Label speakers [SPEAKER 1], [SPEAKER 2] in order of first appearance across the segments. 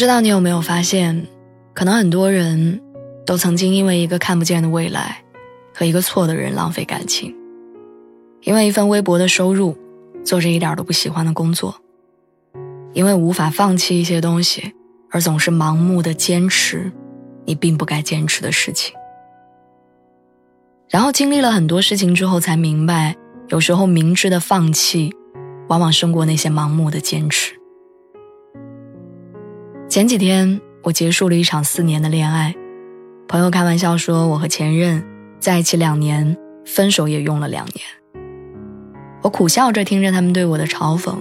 [SPEAKER 1] 不知道你有没有发现，可能很多人都曾经因为一个看不见的未来和一个错的人浪费感情，因为一份微薄的收入，做着一点都不喜欢的工作，因为无法放弃一些东西，而总是盲目的坚持你并不该坚持的事情。然后经历了很多事情之后，才明白，有时候明智的放弃，往往胜过那些盲目的坚持。前几天我结束了一场四年的恋爱，朋友开玩笑说我和前任在一起两年，分手也用了两年。我苦笑着听着他们对我的嘲讽，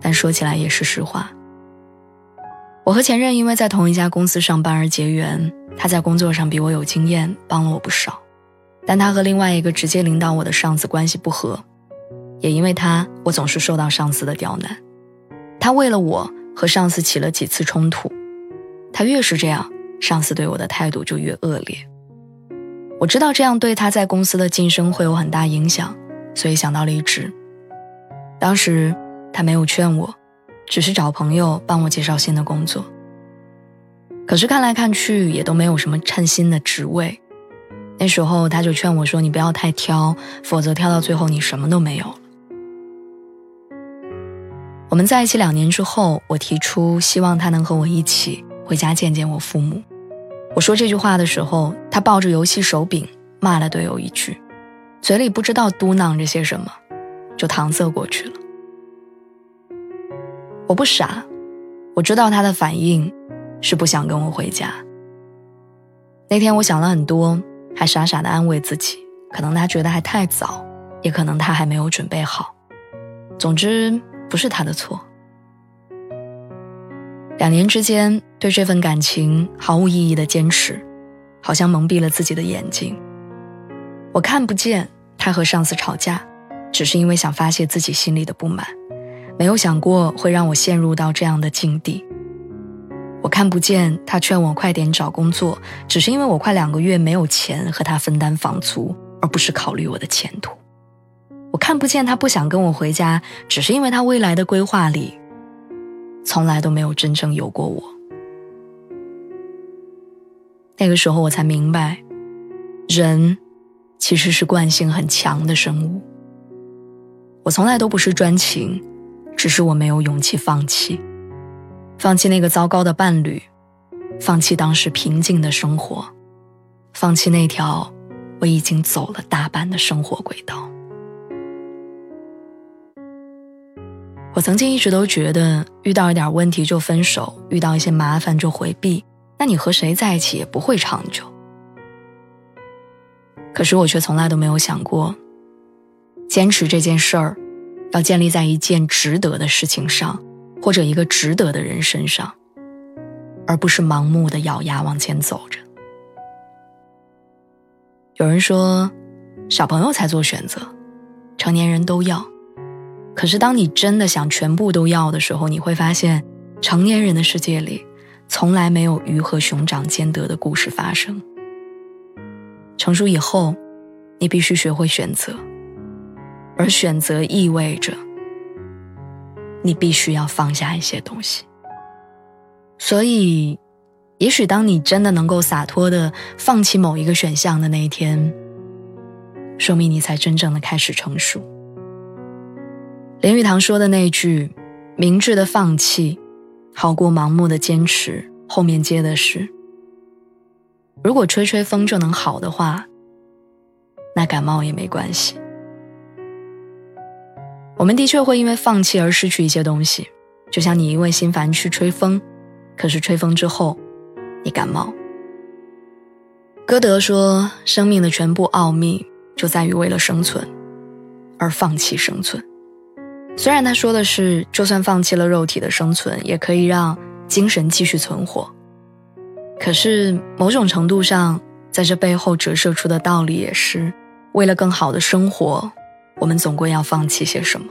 [SPEAKER 1] 但说起来也是实话。我和前任因为在同一家公司上班而结缘，他在工作上比我有经验，帮了我不少，但他和另外一个直接领导我的上司关系不和，也因为他，我总是受到上司的刁难。他为了我。和上司起了几次冲突，他越是这样，上司对我的态度就越恶劣。我知道这样对他在公司的晋升会有很大影响，所以想到离职。当时他没有劝我，只是找朋友帮我介绍新的工作。可是看来看去也都没有什么称心的职位。那时候他就劝我说：“你不要太挑，否则挑到最后你什么都没有。”我们在一起两年之后，我提出希望他能和我一起回家见见我父母。我说这句话的时候，他抱着游戏手柄骂了队友一句，嘴里不知道嘟囔着些什么，就搪塞过去了。我不傻，我知道他的反应是不想跟我回家。那天我想了很多，还傻傻的安慰自己，可能他觉得还太早，也可能他还没有准备好。总之。不是他的错。两年之间对这份感情毫无意义的坚持，好像蒙蔽了自己的眼睛。我看不见他和上司吵架，只是因为想发泄自己心里的不满，没有想过会让我陷入到这样的境地。我看不见他劝我快点找工作，只是因为我快两个月没有钱和他分担房租，而不是考虑我的前途。我看不见他不想跟我回家，只是因为他未来的规划里，从来都没有真正有过我。那个时候我才明白，人其实是惯性很强的生物。我从来都不是专情，只是我没有勇气放弃，放弃那个糟糕的伴侣，放弃当时平静的生活，放弃那条我已经走了大半的生活轨道。我曾经一直都觉得，遇到一点问题就分手，遇到一些麻烦就回避，那你和谁在一起也不会长久。可是我却从来都没有想过，坚持这件事儿，要建立在一件值得的事情上，或者一个值得的人身上，而不是盲目的咬牙往前走着。有人说，小朋友才做选择，成年人都要。可是，当你真的想全部都要的时候，你会发现，成年人的世界里，从来没有鱼和熊掌兼得的故事发生。成熟以后，你必须学会选择，而选择意味着，你必须要放下一些东西。所以，也许当你真的能够洒脱的放弃某一个选项的那一天，说明你才真正的开始成熟。林语堂说的那句“明智的放弃，好过盲目的坚持”，后面接的是：“如果吹吹风就能好的话，那感冒也没关系。”我们的确会因为放弃而失去一些东西，就像你因为心烦去吹风，可是吹风之后，你感冒。歌德说：“生命的全部奥秘就在于为了生存而放弃生存。”虽然他说的是，就算放弃了肉体的生存，也可以让精神继续存活。可是某种程度上，在这背后折射出的道理也是，为了更好的生活，我们总归要放弃些什么。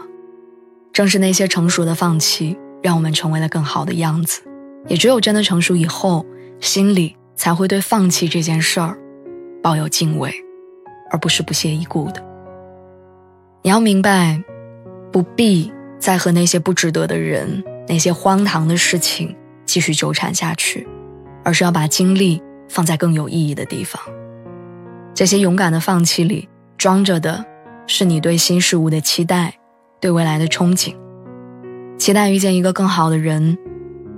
[SPEAKER 1] 正是那些成熟的放弃，让我们成为了更好的样子。也只有真的成熟以后，心里才会对放弃这件事儿抱有敬畏，而不是不屑一顾的。你要明白。不必再和那些不值得的人、那些荒唐的事情继续纠缠下去，而是要把精力放在更有意义的地方。这些勇敢的放弃里，装着的是你对新事物的期待，对未来的憧憬，期待遇见一个更好的人，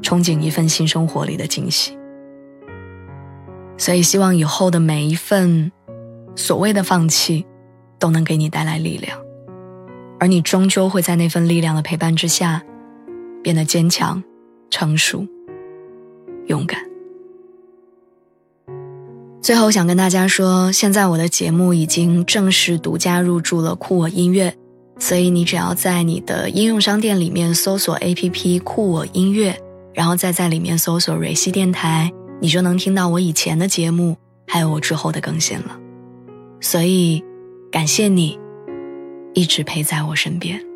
[SPEAKER 1] 憧憬一份新生活里的惊喜。所以，希望以后的每一份所谓的放弃，都能给你带来力量。而你终究会在那份力量的陪伴之下，变得坚强、成熟、勇敢。最后想跟大家说，现在我的节目已经正式独家入驻了酷我音乐，所以你只要在你的应用商店里面搜索 APP 酷我音乐，然后再在里面搜索蕊希电台，你就能听到我以前的节目，还有我之后的更新了。所以，感谢你。一直陪在我身边。